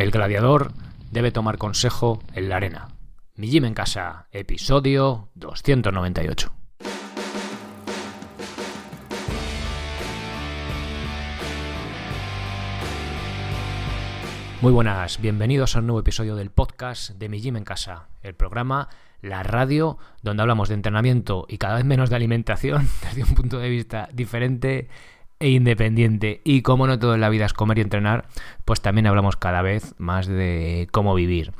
El gladiador debe tomar consejo en la arena. Mi gym en casa, episodio 298. Muy buenas, bienvenidos a un nuevo episodio del podcast de Mi Gym en Casa, el programa, la radio, donde hablamos de entrenamiento y cada vez menos de alimentación desde un punto de vista diferente e independiente. Y como no todo en la vida es comer y entrenar, pues también hablamos cada vez más de cómo vivir.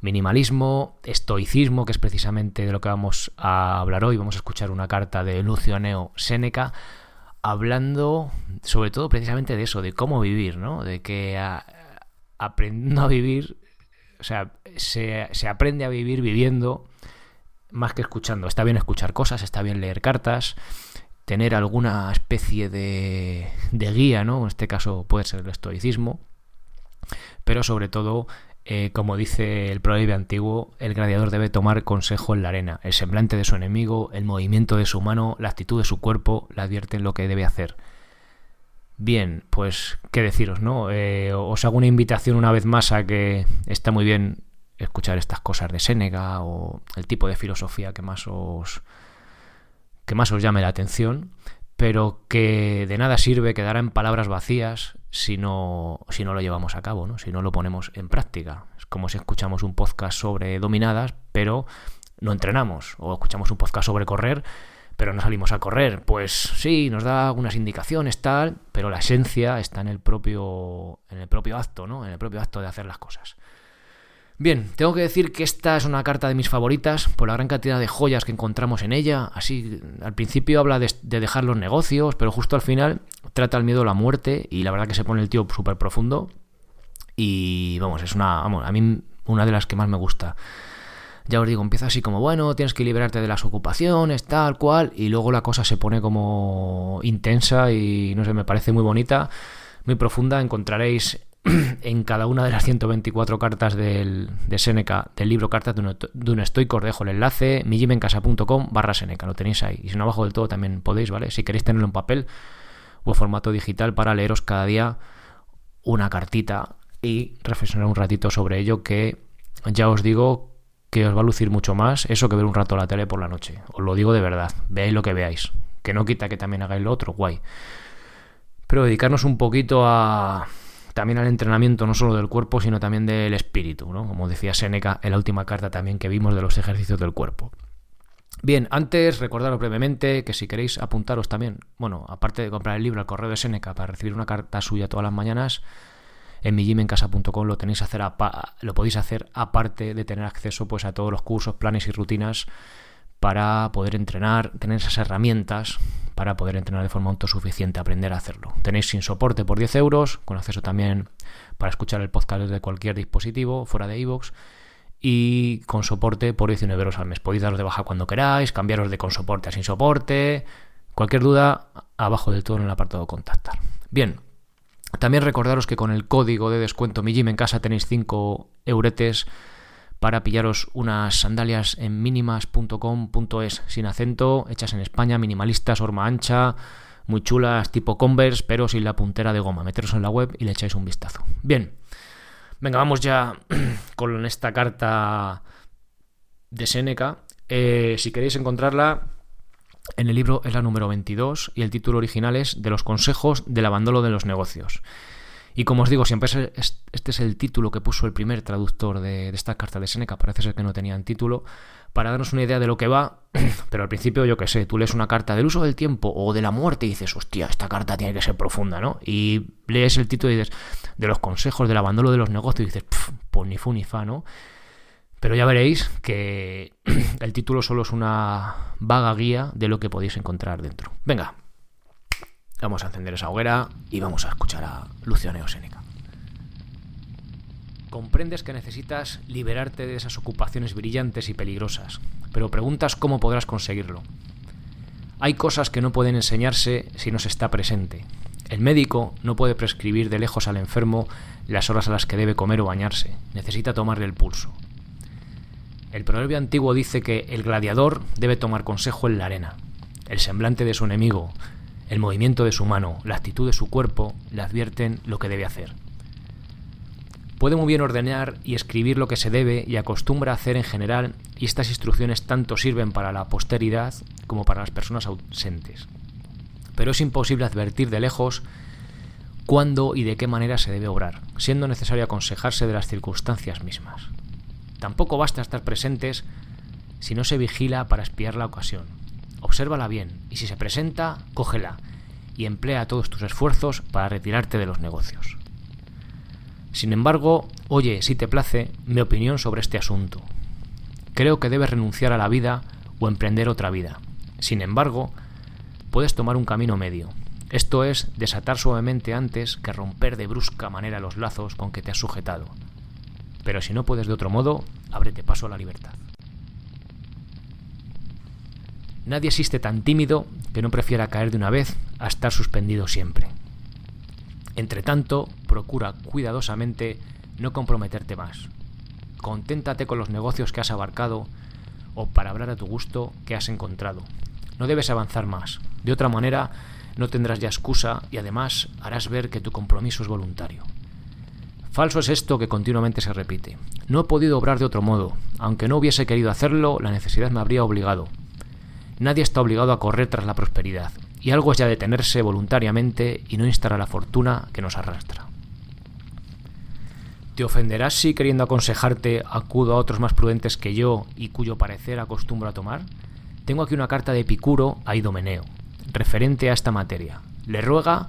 Minimalismo, estoicismo, que es precisamente de lo que vamos a hablar hoy. Vamos a escuchar una carta de Lucio Neo Séneca hablando sobre todo precisamente de eso, de cómo vivir, ¿no? De que aprendiendo a vivir, o sea, se, se aprende a vivir viviendo más que escuchando. Está bien escuchar cosas, está bien leer cartas, tener alguna especie de, de, guía, ¿no? En este caso puede ser el estoicismo, pero sobre todo, eh, como dice el proverbio antiguo, el gladiador debe tomar consejo en la arena. El semblante de su enemigo, el movimiento de su mano, la actitud de su cuerpo le advierten lo que debe hacer. Bien, pues qué deciros, ¿no? Eh, os hago una invitación una vez más a que está muy bien escuchar estas cosas de Séneca o el tipo de filosofía que más os que más os llame la atención, pero que de nada sirve quedar en palabras vacías si no, si no lo llevamos a cabo, ¿no? si no lo ponemos en práctica. Es como si escuchamos un podcast sobre dominadas, pero no entrenamos, o escuchamos un podcast sobre correr, pero no salimos a correr. Pues sí, nos da algunas indicaciones, tal, pero la esencia está en el propio, en el propio acto, ¿no? En el propio acto de hacer las cosas. Bien, tengo que decir que esta es una carta de mis favoritas por la gran cantidad de joyas que encontramos en ella. Así, al principio habla de, dejar los negocios, pero justo al final trata el miedo a la muerte y la verdad que se pone el tío súper profundo. Y vamos, es una, vamos, a mí una de las que más me gusta ya os digo, empieza así como, bueno, tienes que liberarte de las ocupaciones, tal cual, y luego la cosa se pone como intensa y no sé, me parece muy bonita, muy profunda. Encontraréis en cada una de las 124 cartas del, de Seneca, del libro Cartas de un, de un os dejo el enlace, mijimencasa.com barra Seneca, lo tenéis ahí. Y si no abajo del todo también podéis, ¿vale? Si queréis tenerlo en papel o en formato digital para leeros cada día una cartita y reflexionar un ratito sobre ello que ya os digo que os va a lucir mucho más eso que ver un rato la tele por la noche. Os lo digo de verdad, veáis lo que veáis. Que no quita que también hagáis lo otro, guay. Pero dedicarnos un poquito a también al entrenamiento no solo del cuerpo, sino también del espíritu, ¿no? Como decía Seneca en la última carta también que vimos de los ejercicios del cuerpo. Bien, antes recordaros brevemente que si queréis apuntaros también, bueno, aparte de comprar el libro al correo de Seneca para recibir una carta suya todas las mañanas, en mijimencasa.com lo tenéis hacer lo podéis hacer aparte de tener acceso pues a todos los cursos, planes y rutinas para poder entrenar, tener esas herramientas para poder entrenar de forma autosuficiente, aprender a hacerlo. Tenéis sin soporte por 10 euros, con acceso también para escuchar el podcast desde cualquier dispositivo, fuera de iVoox, y con soporte por 19 euros al mes. Podéis daros de baja cuando queráis, cambiaros de con soporte a sin soporte. Cualquier duda, abajo del todo en el apartado contactar. Bien, también recordaros que con el código de descuento Mi Gym en casa tenéis 5 euretes para pillaros unas sandalias en minimas.com.es sin acento, hechas en España, minimalistas, horma ancha, muy chulas, tipo Converse, pero sin la puntera de goma. Meteros en la web y le echáis un vistazo. Bien, venga, vamos ya con esta carta de Seneca. Eh, si queréis encontrarla, en el libro es la número 22 y el título original es De los consejos del abandono de los negocios. Y como os digo, siempre este es el título que puso el primer traductor de, esta carta de Seneca, parece ser que no tenían título, para darnos una idea de lo que va, pero al principio yo que sé, tú lees una carta del uso del tiempo o de la muerte y dices, hostia, esta carta tiene que ser profunda, ¿no? Y lees el título y dices, de los consejos del abandono de los negocios y dices, pues ni fu ni fa, ¿no? Pero ya veréis que el título solo es una vaga guía de lo que podéis encontrar dentro. Venga, vamos a encender esa hoguera y vamos a escuchar a Lucio Séneca. Comprendes que necesitas liberarte de esas ocupaciones brillantes y peligrosas, pero preguntas cómo podrás conseguirlo. Hay cosas que no pueden enseñarse si no se está presente. El médico no puede prescribir de lejos al enfermo las horas a las que debe comer o bañarse, necesita tomarle el pulso. El proverbio antiguo dice que el gladiador debe tomar consejo en la arena. El semblante de su enemigo, el movimiento de su mano, la actitud de su cuerpo le advierten lo que debe hacer. Puede muy bien ordenar y escribir lo que se debe y acostumbra a hacer en general y estas instrucciones tanto sirven para la posteridad como para las personas ausentes. Pero es imposible advertir de lejos cuándo y de qué manera se debe obrar, siendo necesario aconsejarse de las circunstancias mismas. Tampoco basta estar presentes si no se vigila para espiar la ocasión. Obsérvala bien y si se presenta, cógela y emplea todos tus esfuerzos para retirarte de los negocios. Sin embargo, oye, si te place, mi opinión sobre este asunto. Creo que debes renunciar a la vida o emprender otra vida. Sin embargo, puedes tomar un camino medio. Esto es desatar suavemente antes que romper de brusca manera los lazos con que te has sujetado. Pero si no puedes de otro modo, ábrete paso a la libertad. Nadie existe tan tímido que no prefiera caer de una vez a estar suspendido siempre. Entre tanto, procura cuidadosamente no comprometerte más. Conténtate con los negocios que has abarcado o para hablar a tu gusto que has encontrado. No debes avanzar más. De otra manera, no tendrás ya excusa y además harás ver que tu compromiso es voluntario. Falso es esto que continuamente se repite. No he podido obrar de otro modo. Aunque no hubiese querido hacerlo, la necesidad me habría obligado. Nadie está obligado a correr tras la prosperidad, y algo es ya detenerse voluntariamente y no instar a la fortuna que nos arrastra. ¿Te ofenderás si queriendo aconsejarte acudo a otros más prudentes que yo y cuyo parecer acostumbro a tomar? Tengo aquí una carta de Epicuro a Idomeneo, referente a esta materia. Le ruega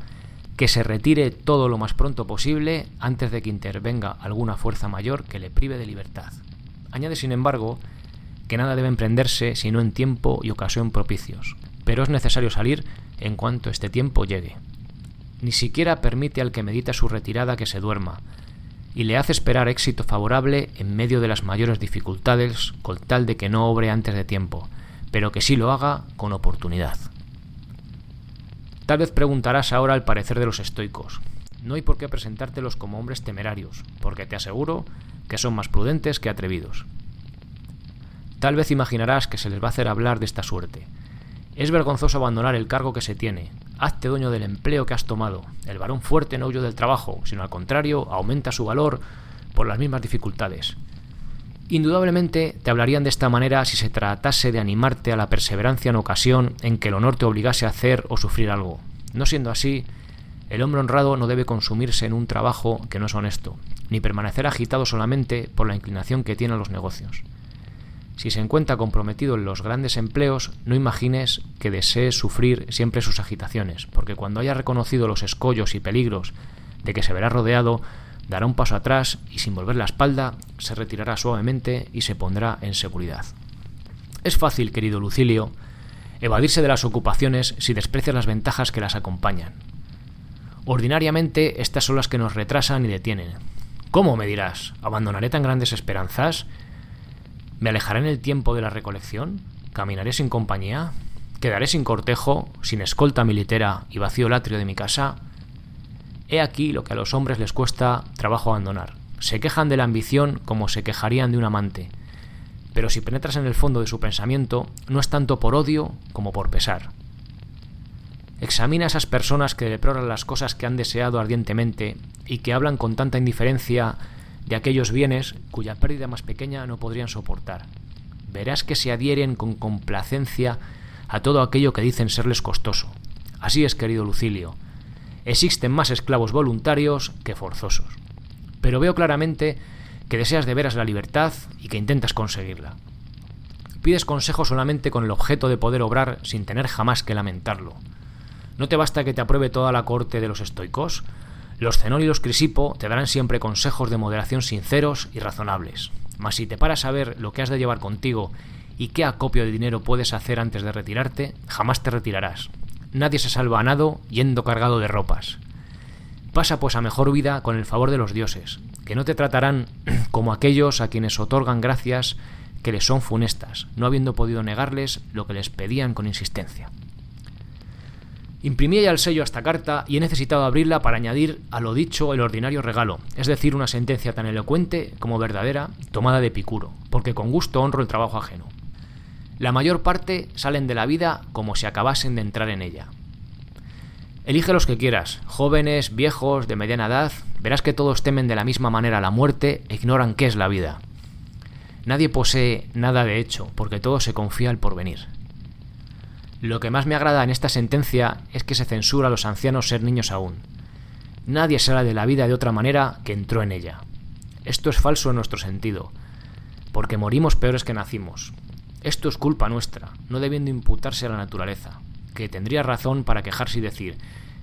que se retire todo lo más pronto posible antes de que intervenga alguna fuerza mayor que le prive de libertad. Añade, sin embargo, que nada debe emprenderse sino en tiempo y ocasión propicios, pero es necesario salir en cuanto este tiempo llegue. Ni siquiera permite al que medita su retirada que se duerma, y le hace esperar éxito favorable en medio de las mayores dificultades con tal de que no obre antes de tiempo, pero que sí lo haga con oportunidad. Tal vez preguntarás ahora el parecer de los estoicos. No hay por qué presentártelos como hombres temerarios, porque te aseguro que son más prudentes que atrevidos. Tal vez imaginarás que se les va a hacer hablar de esta suerte, es vergonzoso abandonar el cargo que se tiene. Hazte dueño del empleo que has tomado. El varón fuerte no huyó del trabajo, sino al contrario, aumenta su valor por las mismas dificultades. Indudablemente te hablarían de esta manera si se tratase de animarte a la perseverancia en ocasión en que el honor te obligase a hacer o sufrir algo. No siendo así, el hombre honrado no debe consumirse en un trabajo que no es honesto, ni permanecer agitado solamente por la inclinación que tienen los negocios. Si se encuentra comprometido en los grandes empleos, no imagines que desee sufrir siempre sus agitaciones, porque cuando haya reconocido los escollos y peligros de que se verá rodeado, dará un paso atrás y sin volver la espalda se retirará suavemente y se pondrá en seguridad. Es fácil, querido Lucilio, evadirse de las ocupaciones si desprecias las ventajas que las acompañan. Ordinariamente estas son las que nos retrasan y detienen. ¿Cómo me dirás? ¿Abandonaré tan grandes esperanzas? ¿Me alejaré en el tiempo de la recolección? ¿Caminaré sin compañía? ¿Quedaré sin cortejo, sin escolta militera y vacío el atrio de mi casa? He aquí lo que a los hombres les cuesta trabajo abandonar. Se quejan de la ambición como se quejarían de un amante. Pero si penetras en el fondo de su pensamiento, no es tanto por odio como por pesar. Examina a esas personas que deploran las cosas que han deseado ardientemente y que hablan con tanta indiferencia de aquellos bienes cuya pérdida más pequeña no podrían soportar. Verás que se adhieren con complacencia a todo aquello que dicen serles costoso. Así es, querido Lucilio. Existen más esclavos voluntarios que forzosos. Pero veo claramente que deseas de veras la libertad y que intentas conseguirla. Pides consejo solamente con el objeto de poder obrar sin tener jamás que lamentarlo. ¿No te basta que te apruebe toda la corte de los estoicos? Los Zenón y los Crisipo te darán siempre consejos de moderación sinceros y razonables. Mas si te paras a ver lo que has de llevar contigo y qué acopio de dinero puedes hacer antes de retirarte, jamás te retirarás. Nadie se salva a nado yendo cargado de ropas. Pasa pues a mejor vida con el favor de los dioses, que no te tratarán como aquellos a quienes otorgan gracias que les son funestas, no habiendo podido negarles lo que les pedían con insistencia. Imprimí ya el sello a esta carta y he necesitado abrirla para añadir a lo dicho el ordinario regalo, es decir, una sentencia tan elocuente como verdadera, tomada de Picuro, porque con gusto honro el trabajo ajeno. La mayor parte salen de la vida como si acabasen de entrar en ella. Elige los que quieras, jóvenes, viejos, de mediana edad, verás que todos temen de la misma manera la muerte e ignoran qué es la vida. Nadie posee nada de hecho, porque todo se confía al porvenir. Lo que más me agrada en esta sentencia es que se censura a los ancianos ser niños aún. Nadie sale de la vida de otra manera que entró en ella. Esto es falso en nuestro sentido, porque morimos peores que nacimos. Esto es culpa nuestra, no debiendo imputarse a la naturaleza que tendría razón para quejarse y decir,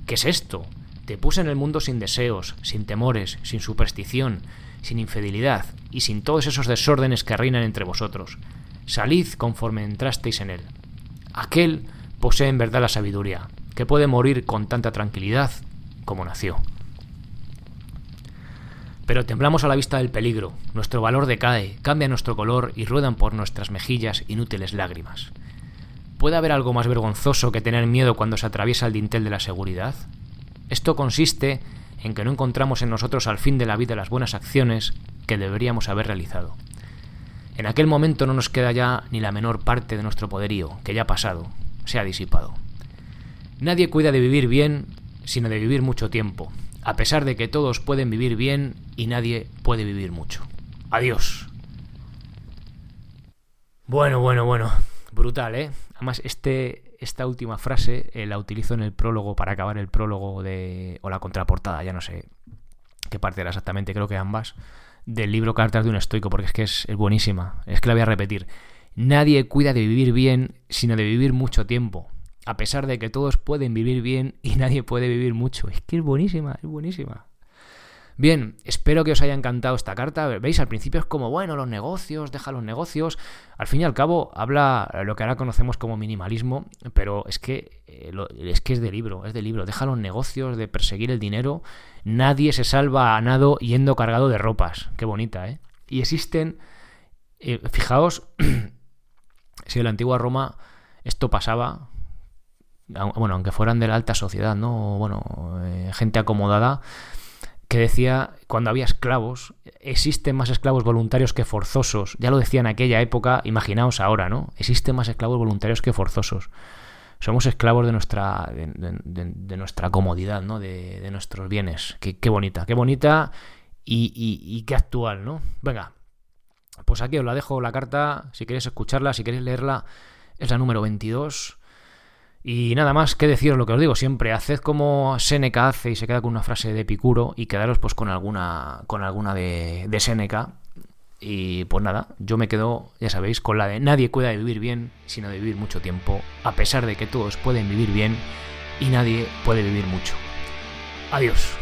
¿qué es esto? Te puse en el mundo sin deseos, sin temores, sin superstición, sin infidelidad y sin todos esos desórdenes que reinan entre vosotros. Salid conforme entrasteis en él. Aquel posee en verdad la sabiduría, que puede morir con tanta tranquilidad como nació. Pero temblamos a la vista del peligro, nuestro valor decae, cambia nuestro color y ruedan por nuestras mejillas inútiles lágrimas. ¿Puede haber algo más vergonzoso que tener miedo cuando se atraviesa el dintel de la seguridad? Esto consiste en que no encontramos en nosotros al fin de la vida las buenas acciones que deberíamos haber realizado. En aquel momento no nos queda ya ni la menor parte de nuestro poderío, que ya ha pasado, se ha disipado. Nadie cuida de vivir bien, sino de vivir mucho tiempo, a pesar de que todos pueden vivir bien y nadie puede vivir mucho. Adiós. Bueno, bueno, bueno. Brutal, ¿eh? Además, este, esta última frase eh, la utilizo en el prólogo para acabar el prólogo de. o la contraportada, ya no sé qué parte era exactamente, creo que ambas, del libro Cartas de un estoico, porque es que es, es buenísima. Es que la voy a repetir. Nadie cuida de vivir bien, sino de vivir mucho tiempo. A pesar de que todos pueden vivir bien y nadie puede vivir mucho. Es que es buenísima, es buenísima. Bien, espero que os haya encantado esta carta. Veis, al principio es como, bueno, los negocios, deja los negocios. Al fin y al cabo, habla lo que ahora conocemos como minimalismo, pero es que, eh, es que es de libro, es de libro. Deja los negocios, de perseguir el dinero. Nadie se salva a nado yendo cargado de ropas. Qué bonita, ¿eh? Y existen, eh, fijaos, si en la antigua Roma esto pasaba, bueno, aunque fueran de la alta sociedad, ¿no? Bueno, eh, gente acomodada que decía, cuando había esclavos, existen más esclavos voluntarios que forzosos. Ya lo decía en aquella época, imaginaos ahora, ¿no? Existen más esclavos voluntarios que forzosos. Somos esclavos de nuestra, de, nuestra comodidad, ¿no? De, nuestros bienes. Qué, bonita, qué bonita y, y, qué actual, ¿no? Venga, pues aquí os la dejo la carta, si queréis escucharla, si queréis leerla, es la número 22 y nada más que deciros lo que os digo siempre, haced como Seneca hace y se queda con una frase de Epicuro y quedaros pues con alguna, con alguna de, de Seneca. Y pues nada, yo me quedo, ya sabéis, con la de nadie cuida de vivir bien, sino de vivir mucho tiempo, a pesar de que todos pueden vivir bien y nadie puede vivir mucho. Adiós.